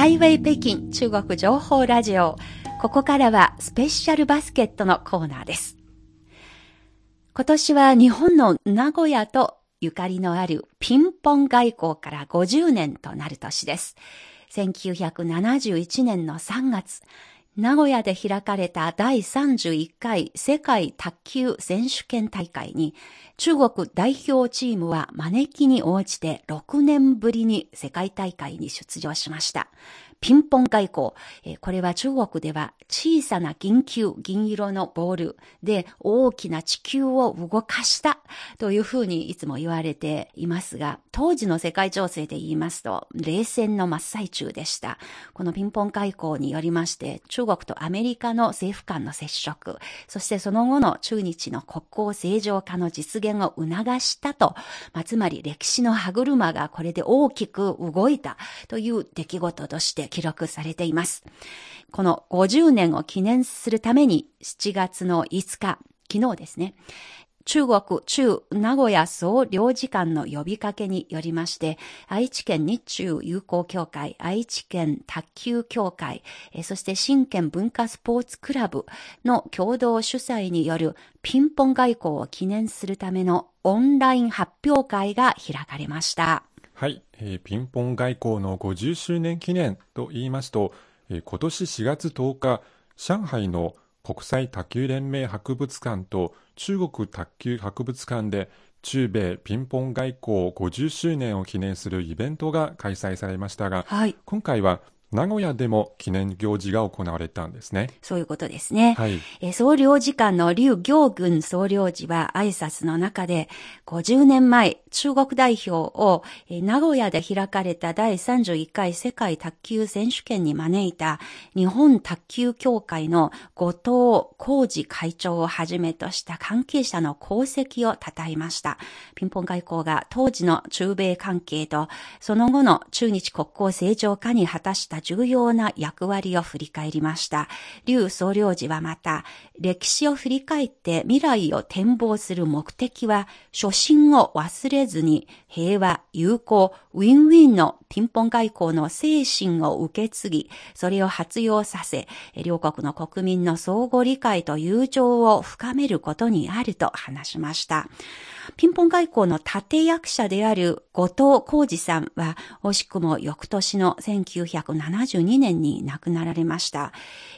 ハイウェイ北京中国情報ラジオ。ここからはスペシャルバスケットのコーナーです。今年は日本の名古屋とゆかりのあるピンポン外交から50年となる年です。1971年の3月、名古屋で開かれた第31回世界卓球選手権大会に中国代表チームは招きに応じて6年ぶりに世界大会に出場しました。ピンポン外交。これは中国では小さな銀球、銀色のボールで大きな地球を動かしたというふうにいつも言われていますが、当時の世界情勢で言いますと、冷戦の真っ最中でした。このピンポン外交によりまして、中国とアメリカの政府間の接触、そしてその後の中日の国交正常化の実現を促したと、まあ、つまり歴史の歯車がこれで大きく動いたという出来事として記録されています。この50年を記念するために7月の5日、昨日ですね、中国中名古屋総領事館の呼びかけによりまして、愛知県日中友好協会、愛知県卓球協会、そして新県文化スポーツクラブの共同主催によるピンポン外交を記念するためのオンライン発表会が開かれました。はい、えー、ピンポン外交の50周年記念と言いますと、えー、今年4月10日、上海の国際卓球連盟博物館と中国卓球博物館で中米ピンポン外交50周年を記念するイベントが開催されましたが、はい、今回は名古屋でも記念行事が行われたんですね。そういうことですね。はい。え総領事館の劉行軍総領事は挨拶の中で、50年前、中国代表を、え名古屋で開かれた第31回世界卓球選手権に招いた日本卓球協会の後藤浩二会長をはじめとした関係者の功績を称えました。ピンポン外交が当時の中米関係とその後の中日国交正常化に果たした重要な役割を振り返りました。劉総領事はまた、歴史を振り返って未来を展望する目的は、初心を忘れずに平和、友好、ウィンウィンのピンポン外交の精神を受け継ぎ、それを発揚させ、両国の国民の相互理解と友情を深めることにあると話しました。ピンポン外交の立役者である後藤浩二さんは、惜しくも翌年の19 1972年に亡くなられました。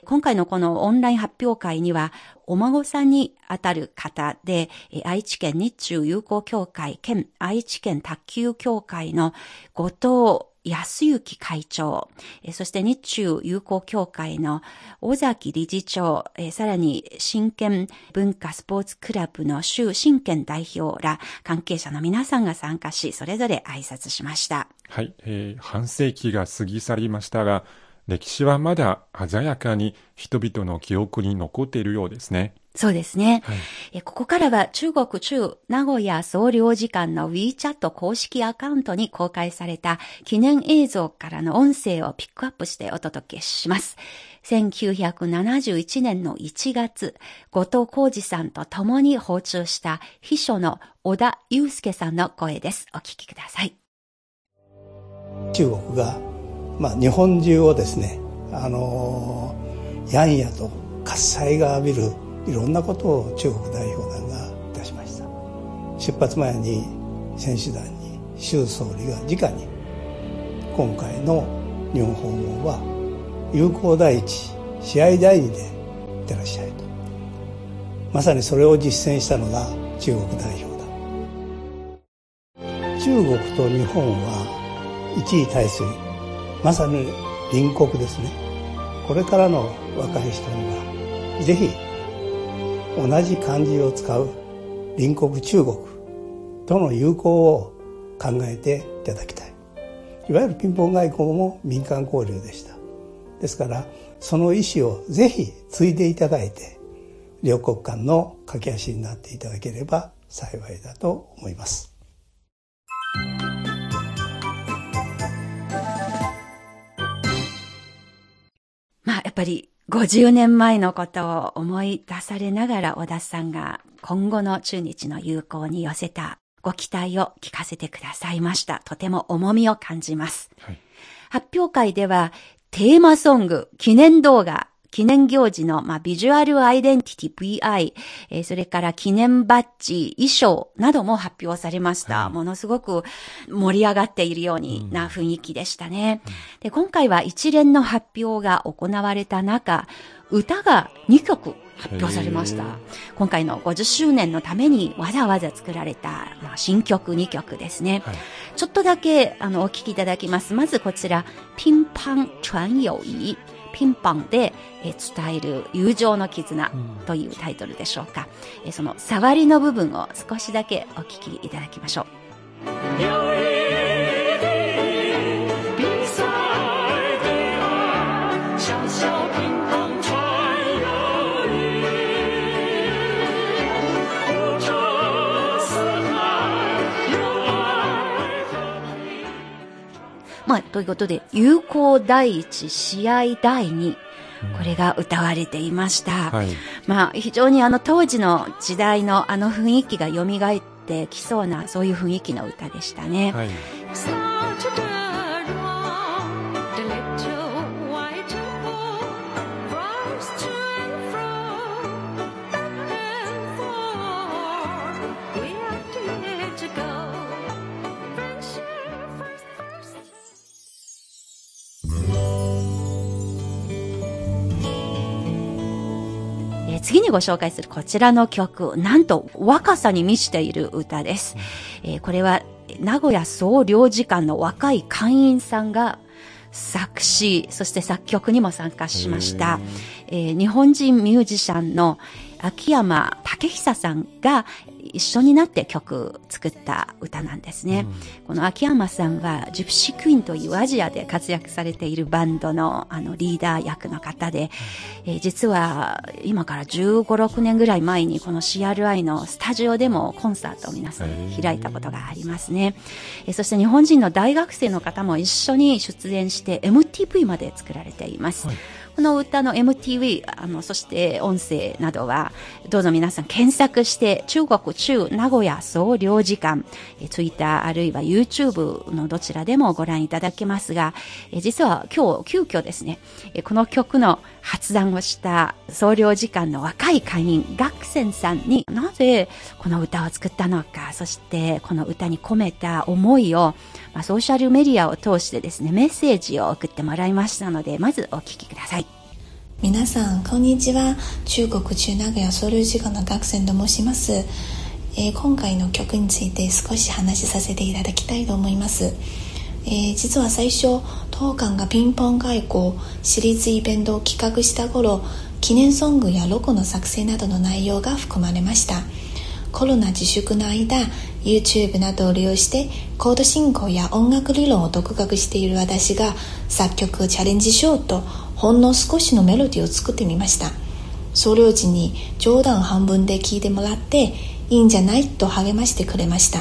今回のこのオンライン発表会には、お孫さんにあたる方で、愛知県日中友好協会兼愛知県卓球協会の後藤安幸会長、そして日中友好協会の尾崎理事長、さらに新県文化スポーツクラブの周新県代表ら関係者の皆さんが参加し、それぞれ挨拶しました。はい、えー、半世紀が過ぎ去りましたが、歴史はまだ鮮やかに人々の記憶に残っているようですね。そうですね。はい、ここからは中国中名古屋総領事館の WeChat 公式アカウントに公開された記念映像からの音声をピックアップしてお届けします。1971年の1月、後藤浩二さんと共に訪中した秘書の小田祐介さんの声です。お聞きください。中国が、まあ、日本中をですね、あのー、やんやと喝采が浴びるいろんなことを中国代表団がいたしました。出発前に選手団に習総理が直に今回の日本訪問は友好第一試合第二でいってらっしゃいと。まさにそれを実践したのが中国代表だ中国と日本は一位体制まさに隣国ですね。これからの若い人にはぜひ同じ漢字を使う隣国中国との友好を考えていただきたい。いわゆるピンポン外交も民間交流でした。ですからその意思をぜひ継いでいただいて両国間の駆け足になっていただければ幸いだと思います。まあやっぱり50年前のことを思い出されながら小田さんが今後の中日の友好に寄せたご期待を聞かせてくださいました。とても重みを感じます。はい発表会では、テーマソング、記念動画、記念行事の、まあ、ビジュアルアイデンティティ VI、えー、それから記念バッジ、衣装なども発表されました。はい、ものすごく盛り上がっているようにな雰囲気でしたね。うん、で今回は一連の発表が行われた中、歌が2曲発表されました。今回の50周年のためにわざわざ作られた、まあ、新曲2曲ですね。はい、ちょっとだけあのお聴きいただきます。まずこちら、ピンパン传友谊。ピンポンで、え伝える友情の絆というタイトルでしょうか、うん、えその触りの部分を少しだけお聞きいただきましょう。まあ、ということで、友好第一、試合第二、これが歌われていました。はい、まあ、非常にあの当時の時代のあの雰囲気が蘇ってきそうな、そういう雰囲気の歌でしたね。はい次にご紹介するこちらの曲、なんと若さに満ちている歌です。えー、これは名古屋総領事館の若い会員さんが作詞、そして作曲にも参加しました。えー、日本人ミュージシャンの秋山武久さんが一緒になって曲作った歌なんですね。うん、この秋山さんはジプシークイーンというアジアで活躍されているバンドのあのリーダー役の方で、うん、えー、実は今から15、6年ぐらい前にこの CRI のスタジオでもコンサートを皆さん開いたことがありますね。えー、そして日本人の大学生の方も一緒に出演して MTV まで作られています。はいこの歌の MTV、あの、そして音声などは、どうぞ皆さん検索して、中国中名古屋総領事館、え Twitter あるいは YouTube のどちらでもご覧いただけますが、え実は今日急遽ですね、えこの曲の発案をした総領事館の若い会員、学生さんになぜこの歌を作ったのか、そしてこの歌に込めた思いを、まあ、ソーシャルメディアを通してですね、メッセージを送ってもらいましたので、まずお聞きください。皆さん、こんにちは。中国中名古屋総領事館の学生と申します。えー、今回の曲について少し話しさせていただきたいと思います。えー、実は最初当館がピンポン外交シリーズイベントを企画した頃記念ソングやロゴの作成などの内容が含まれましたコロナ自粛の間 YouTube などを利用してコード進行や音楽理論を独学している私が作曲をチャレンジしようとほんの少しのメロディーを作ってみました。総領事に冗談半分で聞いてもらっていいんじゃないと励ましてくれました。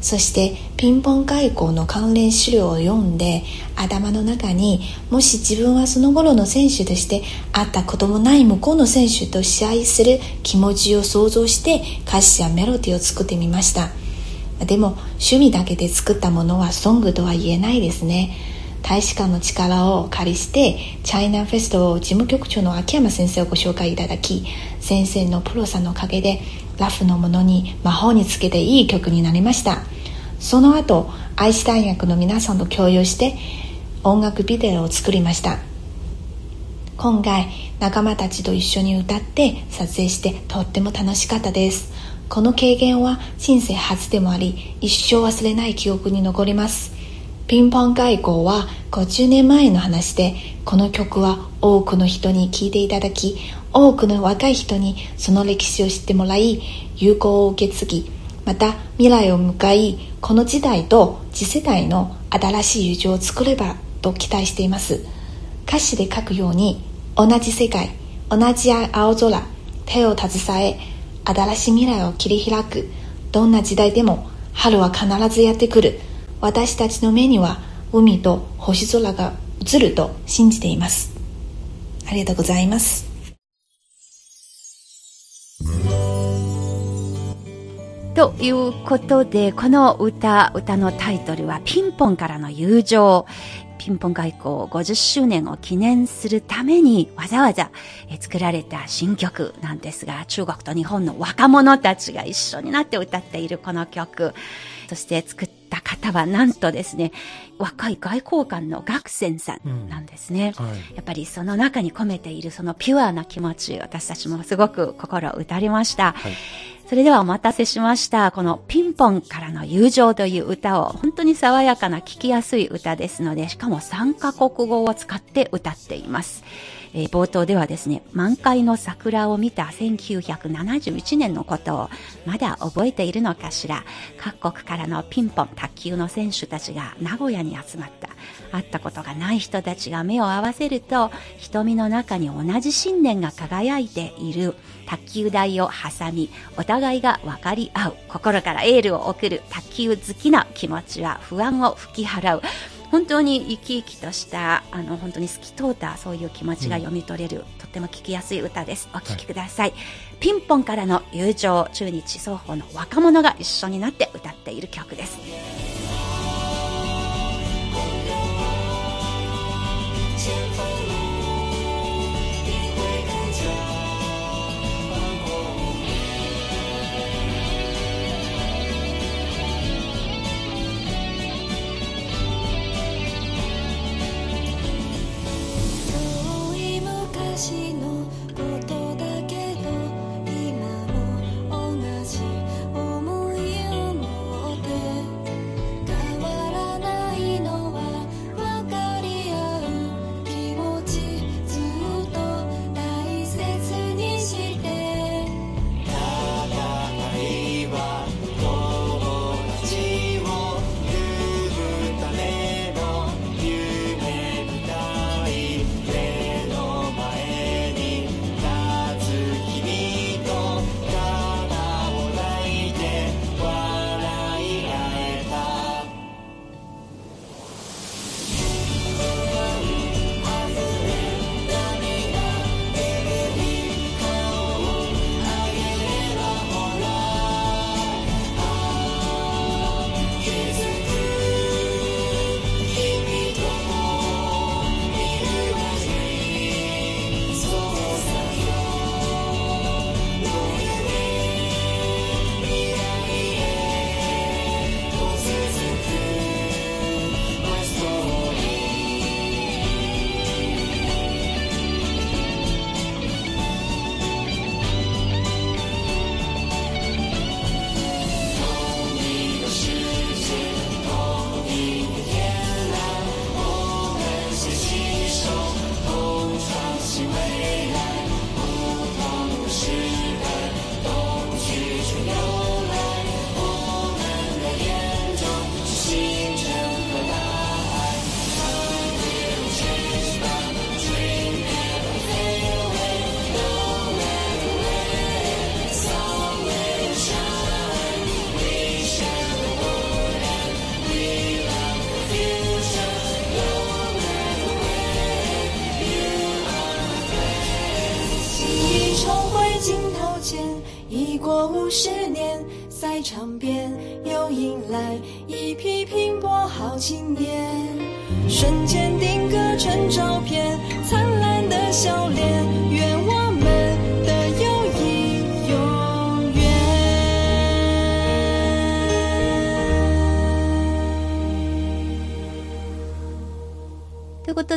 そしてピンポン外交の関連資料を読んで頭の中にもし自分はその頃の選手として会ったこともない向こうの選手と試合する気持ちを想像して歌詞やメロディーを作ってみました。でも趣味だけで作ったものはソングとは言えないですね。大使館の力を借りしてチャイナフェストを事務局長の秋山先生をご紹介いただき先生のプロさんのおかげでラフのものに魔法につけていい曲になりました。その後愛知大学の皆さんと共有して音楽ビデオを作りました。今回仲間たちと一緒に歌って撮影してとっても楽しかったです。この経験は人生初でもあり一生忘れない記憶に残ります。ピンポン外交は50年前の話でこの曲は多くの人に聴いていただき多くの若い人にその歴史を知ってもらい友好を受け継ぎまた未来を向かいこの時代と次世代の新しい友情を作ればと期待しています。歌詞で書くように同じ世界同じ青空手を携え新しい未来を切り開く。どんな時代でも春は必ずやってくる。私たちの目には海と星空が映ると信じています。ありがとうございます。ということで、この歌、歌のタイトルはピンポンからの友情。ピンポン外交50周年を記念するためにわざわざ作られた新曲なんですが、中国と日本の若者たちが一緒になって歌っているこの曲、そして作っ方はなんとですね、若い外交官の学生さんなんですね、うんはい、やっぱりその中に込めているそのピュアな気持ち、私たちもすごく心打たれました。はいそれではお待たせしました。このピンポンからの友情という歌を本当に爽やかな聴きやすい歌ですので、しかも3カ国語を使って歌っています。えー、冒頭ではですね、満開の桜を見た1971年のことをまだ覚えているのかしら。各国からのピンポン卓球の選手たちが名古屋に集まった。会ったことがない人たちが目を合わせると、瞳の中に同じ信念が輝いている卓球台を挟み、お互いが分かり合う。心からエールを送る卓球好きな気持ちは不安を吹き払う。本当に生き生きとしたあの本当に透き通ったそういう気持ちが読み取れる、うん、とっても聴きやすい歌です。お聴きください、はい、ピンポンからの友情中日双方の若者が一緒になって歌っている曲です。心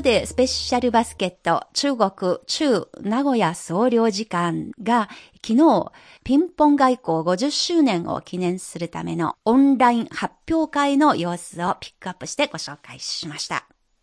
ことで、スペシャルバスケット、中国、中、名古屋総領事館が昨日、ピンポン外交50周年を記念するためのオンライン発表会の様子をピックアップしてご紹介しました。